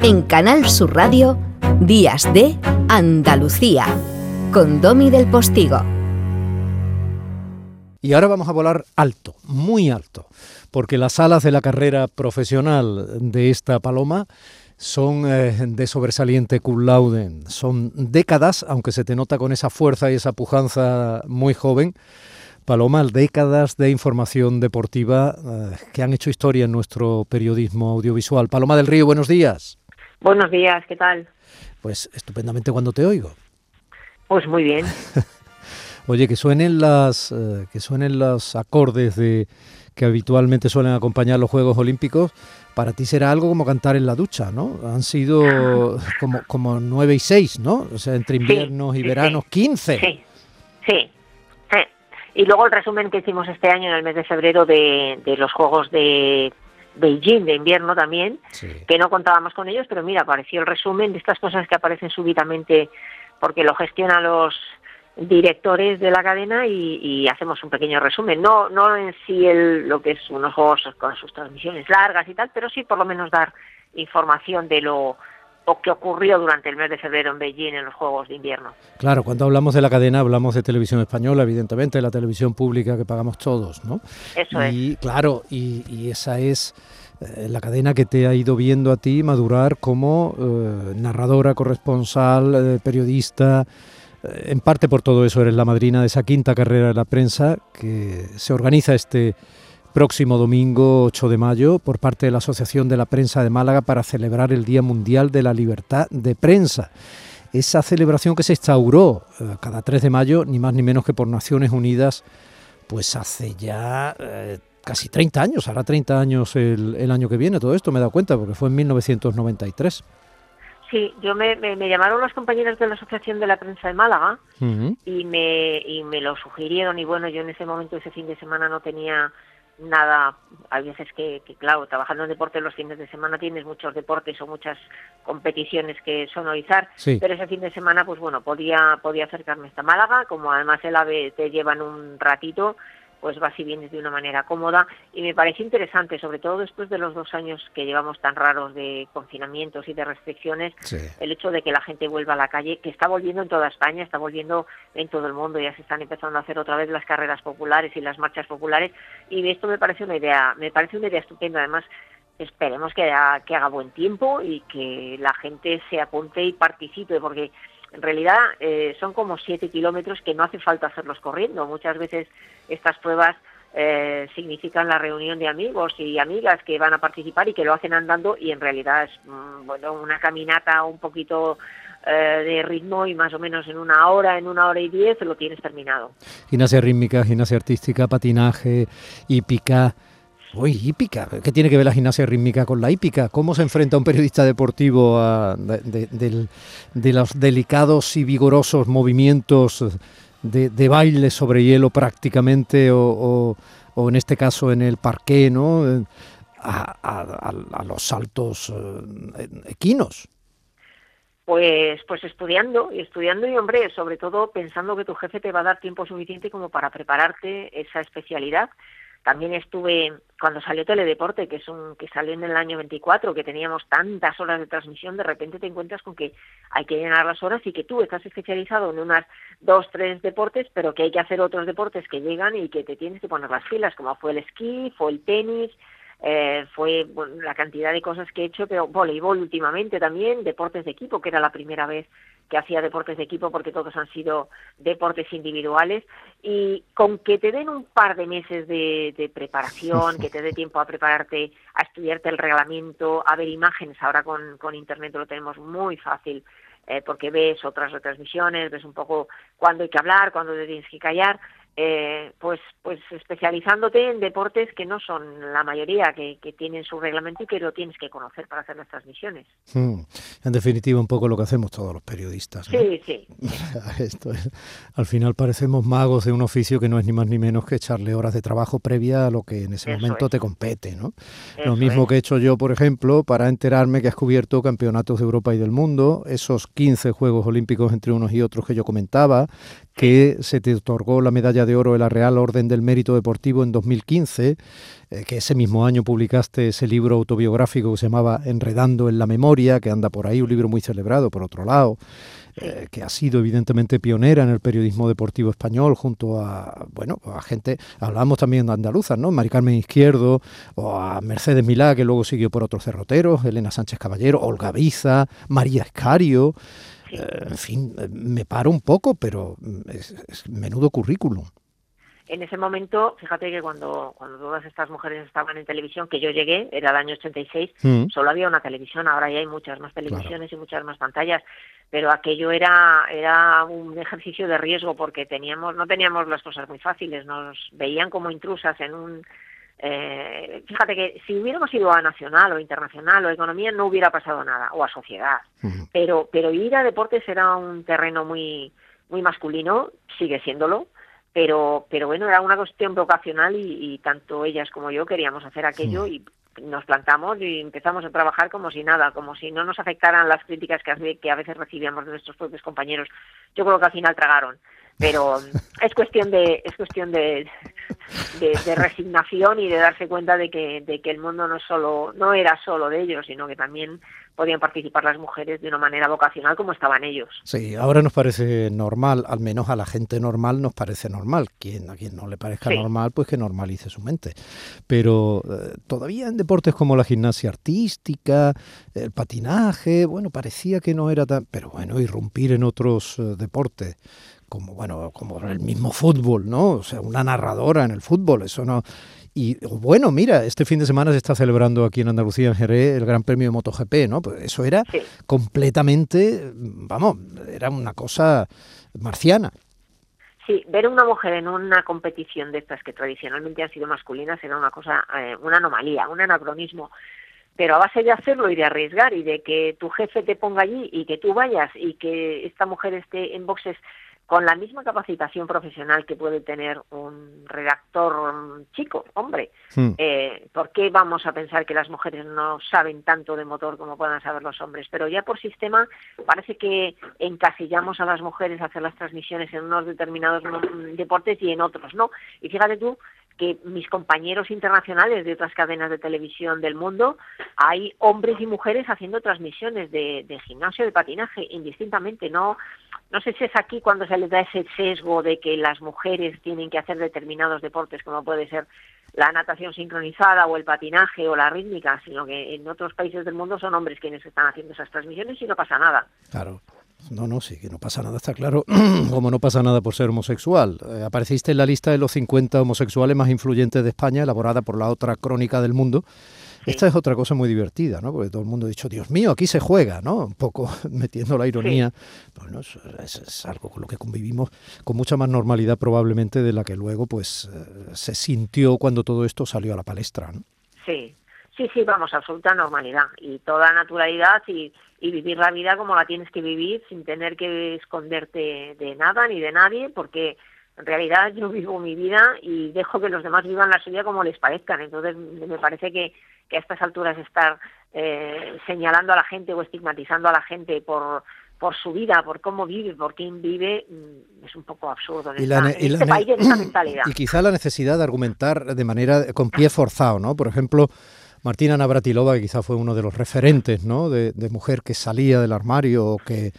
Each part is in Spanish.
En Canal Sur Radio, Días de Andalucía, con Domi del Postigo. Y ahora vamos a volar alto, muy alto, porque las alas de la carrera profesional de esta paloma son eh, de sobresaliente cum laude, son décadas, aunque se te nota con esa fuerza y esa pujanza muy joven, Paloma, décadas de información deportiva eh, que han hecho historia en nuestro periodismo audiovisual. Paloma del Río, buenos días. Buenos días, ¿qué tal? Pues estupendamente cuando te oigo. Pues muy bien. Oye, que suenen las eh, que suenen los acordes de que habitualmente suelen acompañar los Juegos Olímpicos para ti será algo como cantar en la ducha, ¿no? Han sido como, como 9 y 6, ¿no? O sea, entre inviernos y veranos, 15. Sí, sí. Y luego el resumen que hicimos este año en el mes de febrero de, los Juegos de Beijing de invierno también, que no contábamos con ellos, pero mira, apareció el resumen de estas cosas que aparecen súbitamente porque lo gestionan los directores de la cadena y, hacemos un pequeño resumen. No, no en sí el, lo que es unos juegos con sus transmisiones largas y tal, pero sí por lo menos dar información de lo o que ocurrió durante el mes de febrero en Beijing en los Juegos de Invierno. Claro, cuando hablamos de la cadena hablamos de televisión española, evidentemente, la televisión pública que pagamos todos, ¿no? Eso y, Claro, y, esa es eh, la cadena que te ha ido viendo a ti madurar como eh, narradora, corresponsal, eh, periodista, en parte por todo eso eres la madrina de esa quinta carrera de la prensa que se organiza este próximo domingo 8 de mayo por parte de la Asociación de la Prensa de Málaga para celebrar el Día Mundial de la Libertad de Prensa. Esa celebración que se instauró eh, cada 3 de mayo, ni más ni menos que por Naciones Unidas, pues hace ya eh, casi 30 años, hará 30 años el, año que viene, todo esto me he dado cuenta, porque fue en 1993. Sí, yo me, llamaron los compañeros de la Asociación de la Prensa de Málaga y, me, y me lo sugirieron y bueno, yo en ese momento, ese fin de semana no tenía nada, hay veces que, claro, trabajando en deporte los fines de semana tienes muchos deportes o muchas competiciones que sonorizar, pero ese fin de semana, pues bueno, podía, podía acercarme hasta Málaga, como además el AVE te llevan un ratito, pues vas y vienes de una manera cómoda. Y me parece interesante, sobre todo después de los dos años que llevamos tan raros de confinamientos y de restricciones, el hecho de que la gente vuelva a la calle, que está volviendo en toda España, está volviendo en todo el mundo, ya se están empezando a hacer otra vez las carreras populares y las marchas populares. Y esto me parece una idea, me parece una idea estupenda, además esperemos que haga, que haga buen tiempo y que la gente se apunte y participe porque en realidad eh, son como siete kilómetros que no hace falta hacerlos corriendo. Muchas veces estas pruebas eh, significan la reunión de amigos y amigas que van a participar y que lo hacen andando y en realidad es mm, bueno una caminata un poquito eh, de ritmo y más o menos en una hora, en una hora y diez lo tienes terminado. Gimnasia rítmica, gimnasia artística, patinaje, hípica. Uy, hípica. ¿Qué tiene que ver la gimnasia rítmica con la hípica? ¿Cómo se enfrenta un periodista deportivo a, de, los delicados y vigorosos movimientos de, baile sobre hielo prácticamente o, en este caso en el parqué, ¿no? A, los saltos eh, equinos? Pues, pues estudiando y estudiando y hombre, sobre todo pensando que tu jefe te va a dar tiempo suficiente como para prepararte esa especialidad también estuve cuando salió Teledeporte, que es un que salió en el año 24, que teníamos tantas horas de transmisión, de repente te encuentras con que hay que llenar las horas y que tú estás especializado en unas dos, tres deportes, pero que hay que hacer otros deportes que llegan y que te tienes que poner las filas, como fue el esquí, fue el tenis, eh, fue la cantidad de cosas que he hecho, pero voleibol últimamente también, deportes de equipo, que era la primera vez que hacía deportes de equipo porque todos han sido deportes individuales y con que te den un par de meses de, preparación, que te dé tiempo a prepararte, a estudiarte el reglamento, a ver imágenes, ahora con, con Internet lo tenemos muy fácil eh, porque ves otras retransmisiones, ves un poco cuándo hay que hablar, cuándo te tienes que callar, eh, pues, pues especializándote en deportes que no son la mayoría, que, tienen su reglamento y que lo tienes que conocer para hacer las transmisiones. Hmm. En definitiva, un poco lo que hacemos todos los periodistas. Sí, sí. Esto al final parecemos magos de un oficio que no es ni más ni menos que echarle horas de trabajo previa a lo que en ese momento te compete. ¿no? lo mismo que he hecho yo, por ejemplo, para enterarme que has cubierto campeonatos de Europa y del mundo, esos 15 Juegos Olímpicos entre unos y otros que yo comentaba, que se te otorgó la medalla de oro de la Real Orden del Mérito Deportivo en 2015, eh, que ese mismo año publicaste ese libro autobiográfico que se llamaba Enredando en la Memoria, que anda por ahí, un libro muy celebrado, por otro lado. Eh, que ha sido evidentemente pionera en el periodismo deportivo español, junto a, bueno, a gente, hablamos también de andaluzas, ¿no? Mari Carmen Izquierdo, o a Mercedes Milá, que luego siguió por otros cerroteros, Elena Sánchez Caballero, Olga Biza, María Escario, eh, en fin, eh, me paro un poco, pero mm, es menudo currículum. En ese momento, fíjate que cuando, cuando todas estas mujeres estaban en televisión, que yo llegué, era el año 86, mm. solo había una televisión, ahora ya hay muchas más televisiones y muchas más pantallas, pero aquello era, era un ejercicio de riesgo porque teníamos, no teníamos las cosas muy fáciles, nos veían como intrusas en un... Eh, fíjate que si hubiéramos ido a nacional o internacional o economía no hubiera pasado nada, o a sociedad, pero, pero ir a deportes era un terreno muy, muy masculino, sigue siéndolo, pero pero bueno era una cuestión vocacional y, tanto ellas como yo queríamos hacer aquello y nos plantamos y empezamos a trabajar como si nada, como si no nos afectaran las críticas que, que a veces recibíamos de nuestros propios compañeros. Yo creo que al final tragaron, pero es cuestión de es cuestión de, de, resignación y de darse cuenta de que, de que el mundo no solo no era solo de ellos, sino que también podían participar las mujeres de una manera vocacional como estaban ellos. Sí, ahora nos parece normal, al menos a la gente normal nos parece normal. Quien, a quien no le parezca normal, pues que normalice su mente. Pero eh, todavía en deportes como la gimnasia artística, el patinaje, bueno, parecía que no era tan... Pero bueno, irrumpir en otros eh, deportes como bueno, como el mismo fútbol, ¿no? O sea, una narradora en el fútbol, eso no y bueno, mira, este fin de semana se está celebrando aquí en Andalucía, en Jerez, el Gran Premio de MotoGP, ¿no? Pues eso era completamente, vamos, era una cosa marciana. Sí, ver una mujer en una competición de estas que tradicionalmente han sido masculinas era una cosa, eh, una anomalía, un anacronismo. Pero a base de hacerlo y de arriesgar y de que tu jefe te ponga allí y que tú vayas y que esta mujer esté en boxes con la misma capacitación profesional que puede tener un redactor chico, hombre. Eh, ¿Por qué vamos a pensar que las mujeres no saben tanto de motor como puedan saber los hombres? Pero ya por sistema parece que encasillamos a las mujeres a hacer las transmisiones en unos determinados deportes y en otros no. Y fíjate tú que mis compañeros internacionales de otras cadenas de televisión del mundo, hay hombres y mujeres haciendo transmisiones de, de gimnasio, de patinaje, indistintamente. No, no sé si es aquí cuando se les da ese sesgo de que las mujeres tienen que hacer determinados deportes, como puede ser la natación sincronizada o el patinaje o la rítmica, sino que en otros países del mundo son hombres quienes están haciendo esas transmisiones y no pasa nada. Claro. No, no, sí, que no pasa nada, está claro, como no pasa nada por ser homosexual. Eh, apareciste en la lista de los 50 homosexuales más influyentes de España, elaborada por la otra crónica del mundo, esta es otra cosa muy divertida, ¿no? Porque todo el mundo ha dicho, Dios mío, aquí se juega, ¿no? Un poco metiendo la ironía. Bueno, es, algo con lo que convivimos con mucha más normalidad probablemente de la que luego pues eh, se sintió cuando todo esto salió a la palestra, ¿no? Sí, sí, sí, vamos, absoluta normalidad y toda naturalidad y, y vivir la vida como la tienes que vivir sin tener que esconderte de nada ni de nadie porque en realidad yo vivo mi vida y dejo que los demás vivan la suya como les parezcan. Entonces me parece que, que a estas alturas estar eh, señalando a la gente o estigmatizando a la gente por, por su vida, por cómo vive, por quién vive, mm, es un poco absurdo en, este país, esa mentalidad. Y quizá la necesidad de argumentar de manera con pie forzado, ¿no? Por ejemplo, Martina Navratilova, que quizá fue uno de los referentes, ¿no? De, mujer que salía del armario o que,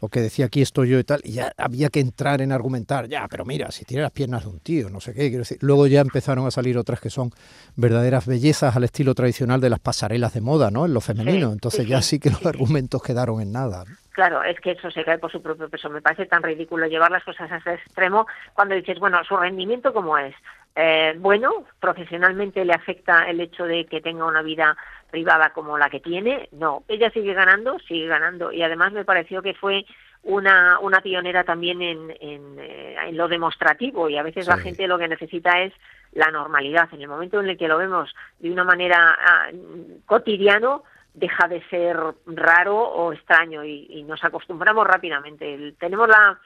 o que decía aquí estoy yo y tal, y ya había que entrar en argumentar, ya, pero mira, si tiene las piernas de un tío, no sé qué, quiero decir. Luego ya empezaron a salir otras que son verdaderas bellezas al estilo tradicional de las pasarelas de moda, ¿no? En lo femenino. Entonces ya sí que los argumentos quedaron en nada. Claro, es que eso se cae por su propio peso. Me parece tan ridículo llevar las cosas a ese extremo cuando dices, bueno, su rendimiento cómo es. Eh, bueno, profesionalmente le afecta el hecho de que tenga una vida privada como la que tiene. No, ella sigue ganando, sigue ganando. Y además me pareció que fue una, una pionera también en, en, eh, lo demostrativo. Y a veces la gente lo que necesita es la normalidad. En el momento en el que lo vemos de una manera ah, cotidiano, deja de ser raro o extraño y, y nos acostumbramos rápidamente. tenemos la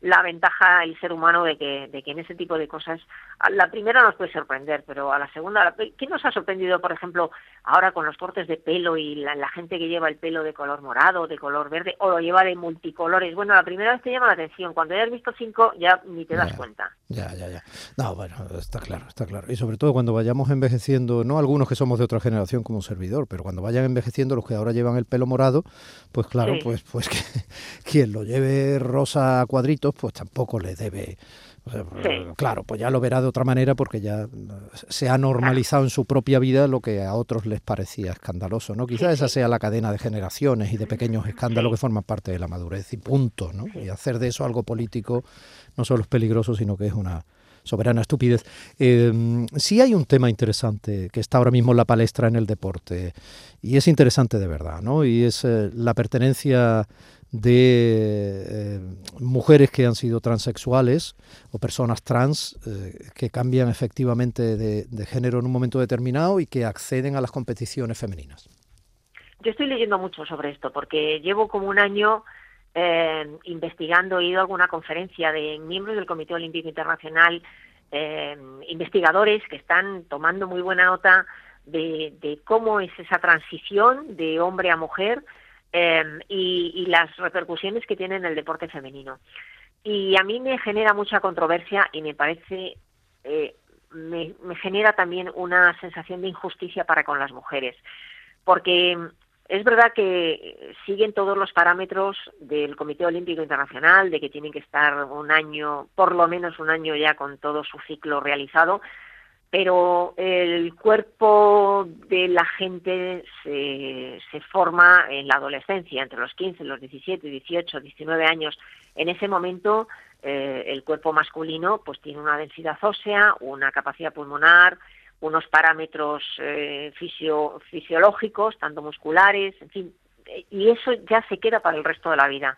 la ventaja el ser humano de que, de que en ese tipo de cosas, la primera nos puede sorprender, pero a la segunda, ¿qué nos ha sorprendido, por ejemplo, ahora con los cortes de pelo y la, gente que lleva el pelo de color morado, de color verde, o lo lleva de multicolores? Bueno, la primera vez te llama la atención, cuando ya has visto cinco ya ni te das cuenta. Ya, ya, ya. No, bueno, está claro, está claro. Y sobre todo cuando vayamos envejeciendo, no algunos que somos de otra generación como un servidor, pero cuando vayan envejeciendo los que ahora llevan el pelo morado, pues claro, pues, pues que quien lo lleve rosa a cuadritos, pues tampoco le debe Claro, pues ya lo verá de otra manera porque ya se ha normalizado en su propia vida lo que a otros les parecía escandaloso, ¿no? Quizás esa sea la cadena de generaciones y de pequeños escándalos que forman parte de la madurez y punto, ¿no? Y hacer de eso algo político no solo es peligroso, sino que es una soberana estupidez. Eh, sí hay un tema interesante que está ahora mismo en la palestra en el deporte y es interesante de verdad, ¿no? Y es eh, la pertenencia de eh, mujeres que han sido transexuales o personas trans eh, que cambian efectivamente de, género en un momento determinado y que acceden a las competiciones femeninas. Yo estoy leyendo mucho sobre esto porque llevo como un año eh, investigando, he ido a alguna conferencia de miembros del Comité Olímpico Internacional, investigadores que están tomando muy buena nota de cómo es esa transición de hombre a mujer, Em, y, las repercusiones que tiene en el deporte femenino. Y a mí me genera mucha controversia y me parece, eh, me, genera también una sensación de injusticia para con las mujeres, porque es verdad que siguen todos los parámetros del Comité Olímpico Internacional, de que tienen que estar un año, por lo menos un año ya con todo su ciclo realizado, pero el cuerpo de la gente se, se, forma en la adolescencia, entre los 15, los 17, 18, 19 años. En ese momento, eh, el cuerpo masculino pues tiene una densidad ósea, una capacidad pulmonar, unos parámetros eh, fisiológicos, tanto musculares, en fin, y eso ya se queda para el resto de la vida.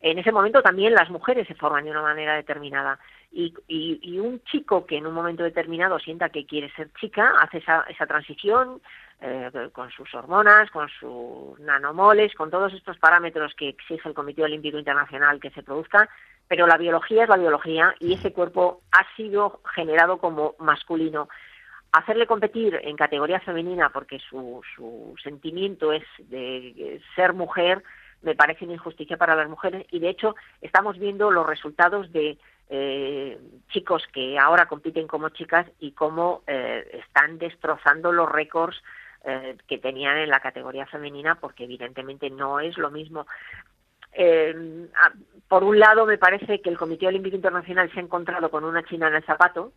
En ese momento también las mujeres se forman de una manera determinada y, un chico que en un momento determinado sienta que quiere ser chica, hace esa, esa transición eh, con sus hormonas, con sus nanomoles, con todos estos parámetros que exige el Comité Olímpico Internacional que se produzca, pero la biología es la biología y ese cuerpo ha sido generado como masculino. Hacerle competir en categoría femenina porque su, su sentimiento es de ser mujer me parece una injusticia para las mujeres y de hecho estamos viendo los resultados de eh, chicos que ahora compiten como chicas y cómo eh, están destrozando los récords eh, que tenían en la categoría femenina porque evidentemente no es lo mismo. por un lado, me parece que el Comité Olímpico Internacional se ha encontrado con una china en el zapato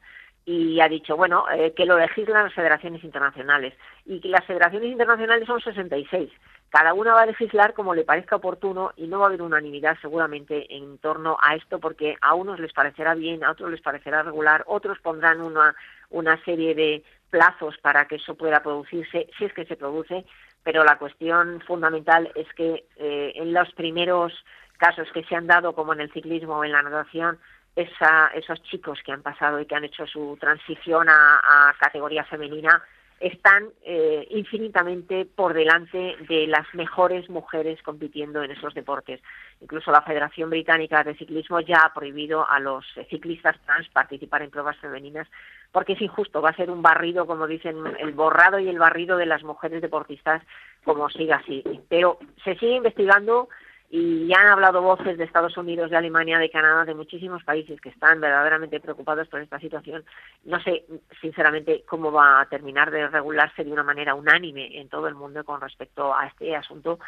y ha dicho, bueno, que lo legislan las federaciones internacionales y que las federaciones internacionales son 66 cada una va a legislar como le parezca oportuno y no va a haber unanimidad seguramente en torno a esto porque a unos les parecerá bien, a otros les parecerá regular, otros pondrán una, una serie de plazos para que eso pueda producirse, si es que se produce, pero la cuestión fundamental es que eh, en los primeros casos que se han dado, como en el ciclismo o en la natación, esa, esos chicos que han pasado y que han hecho su transición a categoría femenina, están eh, infinitamente por delante de las mejores mujeres compitiendo en esos deportes. Incluso la Federación Británica de Ciclismo ya ha prohibido a los ciclistas trans participar en pruebas femeninas porque es injusto, va a ser un barrido, como dicen, el borrado y el barrido de las mujeres deportistas como siga así. Pero se sigue investigando y ya han hablado voces de Estados Unidos, de Alemania, de Canadá, de muchísimos países que están verdaderamente preocupados por esta situación. No sé, sinceramente, cómo va a terminar de regularse de una manera unánime en todo el mundo con respecto a este asunto,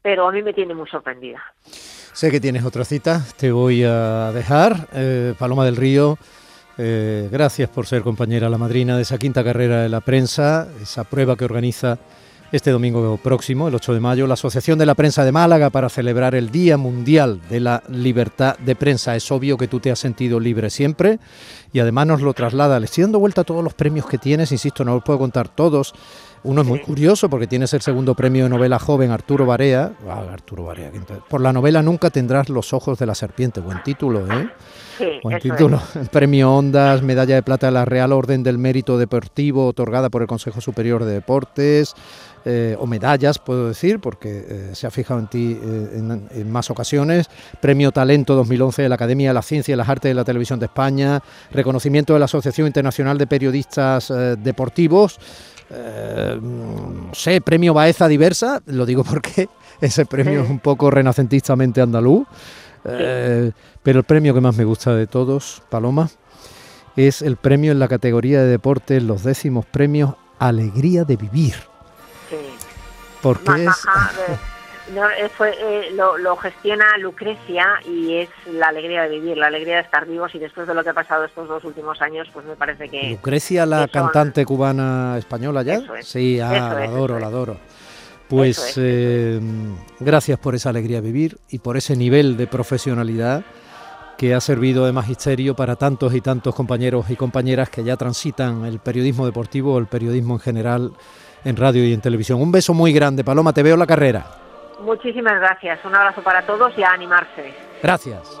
pero a mí me tiene muy sorprendida. Sé que tienes otra cita, te voy a dejar. Eh, Paloma del Río, eh, gracias por ser compañera, la madrina de esa quinta carrera de la prensa, esa prueba que organiza este domingo próximo, el 8 de mayo, la Asociación de la Prensa de Málaga para celebrar el Día Mundial de la Libertad de Prensa. Es obvio que tú te has sentido libre siempre y además nos lo traslada. Le estoy dando vuelta a todos los premios que tienes, insisto, no los puedo contar todos. Uno es muy curioso porque tienes el segundo premio de novela joven Arturo Barea. Ah, Arturo Barea. Por la novela Nunca tendrás los ojos de la serpiente. Buen título, ¿eh? Buen título. Premio Ondas, medalla de plata de la Real Orden del Mérito Deportivo otorgada por el Consejo Superior de Deportes. Eh, o medallas, puedo decir, porque eh, se ha fijado en ti eh, en, más ocasiones. Premio Talento 2011 de la Academia de la Ciencia y las Artes de la Televisión de España. Reconocimiento de la Asociación Internacional de Periodistas Deportivos. no sé, premio Baeza Diversa, lo digo porque ese premio es un poco renacentistamente andaluz. Pero el premio que más me gusta de todos, Paloma, es el premio en la categoría de deportes, los décimos premios Alegría de Vivir. Porque es... No, eh, lo, gestiona Lucrecia y es la alegría de vivir, la alegría de estar vivos y después de lo que ha pasado estos dos últimos años, pues me parece que... Lucrecia, la cantante cubana española ya. sí, ah, la adoro, la adoro. Pues eh, gracias por esa alegría de vivir y por ese nivel de profesionalidad que ha servido de magisterio para tantos y tantos compañeros y compañeras que ya transitan el periodismo deportivo o el periodismo en general en radio y en televisión. Un beso muy grande, Paloma, te veo en la carrera. Muchísimas gracias, un abrazo para todos y a animarse. Gracias.